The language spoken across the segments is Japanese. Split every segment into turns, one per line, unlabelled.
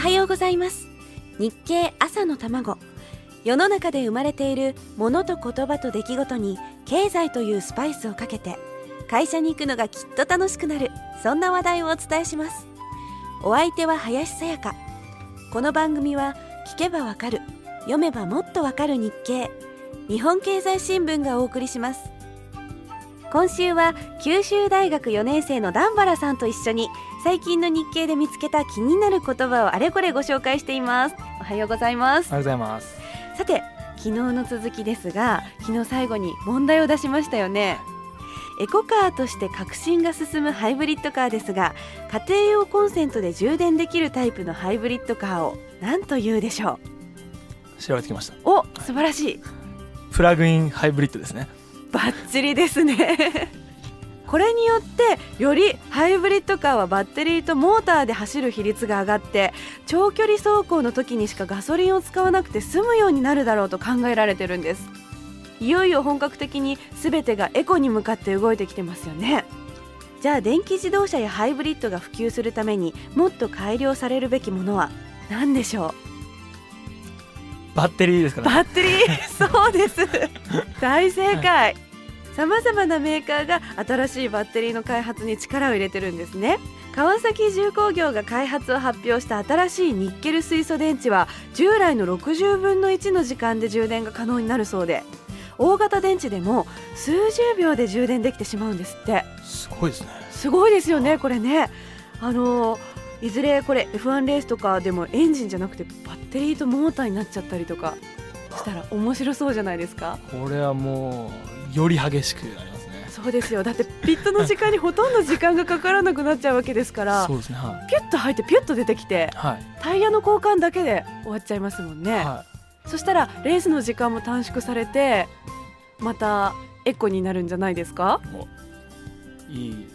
はようございます。日経朝の卵。世の中で生まれているものと言葉と出来事に経済というスパイスをかけて会社に行くのがきっと楽しくなるそんな話題をお伝えします。お相手は林さやか。この番組は聞けばわかる読めばもっとわかる日経。日本経済新聞がお送りします。今週は九州大学4年生の段原さんと一緒に最近の日経で見つけた気になる言葉をあれこれご紹介しています。おはようございます。
おはようございます。
さて昨日の続きですが昨日最後に問題を出しましたよね。エコカーとして革新が進むハイブリッドカーですが家庭用コンセントで充電できるタイプのハイブリッドカーを何というでしょ
う？調べてきました。
お素晴らしい。
プラグインハイブリッドですね
バッチリですね。これによってよりハイブリッドカーはバッテリーとモーターで走る比率が上がって長距離走行の時にしかガソリンを使わなくて済むようになるだろうと考えられてるんです。いよいよ本格的に全てがエコに向かって動いてきてますよね。じゃあ電気自動車やハイブリッドが普及するためにもっと改良されるべきものは何でしょう？
バッテリーですかね。
バッテリー？そうです。大正解。さまざまなメーカーが新しいバッテリーの開発に力を入れてるんですね。川崎重工業が開発を発表した新しいニッケル水素電池は従来の60分の1の時間で充電が可能になるそうで大型電池でも数十秒で充電できてしまうんですって。
すごいですね。
すごいですよねこれね。あのいずれこれ F1 レースとかでもエンジンじゃなくてバッテリーとモーターになっちゃったりとかしたら面白そうじゃないですか？
これはもうより激しくなりますね。
そうですよ。だってピットの時間にほとんど時間がかからなくなっちゃうわけですから
そうですね、はい、
ピュッと入ってピュッと出てきて、
はい、
タイヤの交換だけで終わっちゃいますもんね、はい、そしたらレースの時間も短縮されてまたエコになるんじゃないですか？
いい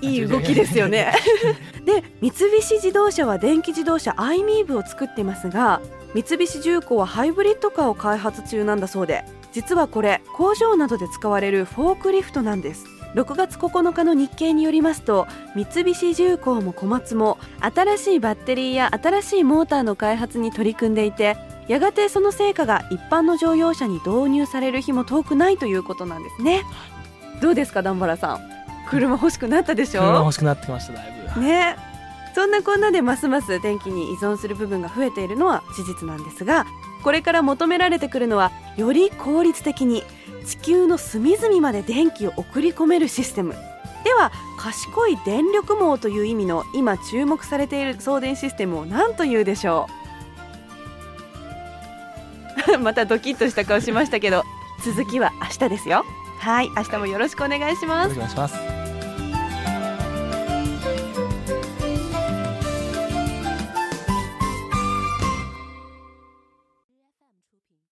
いい動きですよね。で三菱自動車は電気自動車アイミーブを作っていますが三菱重工はハイブリッドカーを開発中なんだそうで実はこれ工場などで使われるフォークリフトなんです。6月9日の日経によりますと三菱重工も小松も新しいバッテリーや新しいモーターの開発に取り組んでいてやがてその成果が一般の乗用車に導入される日も遠くないということなんですね。どうですか段原さん車欲しくなったでしょ？
車欲しくなってきましただい
ぶ。ね。そんなこんなでますます電気に依存する部分が増えているのは事実なんですがこれから求められてくるのはより効率的に地球の隅々まで電気を送り込めるシステム。では賢い電力網という意味の今注目されている送電システムを何というでしょう？またドキッとした顔しましたけど続きは明日ですよ。はい明日もよろしくお願いします。
お願いします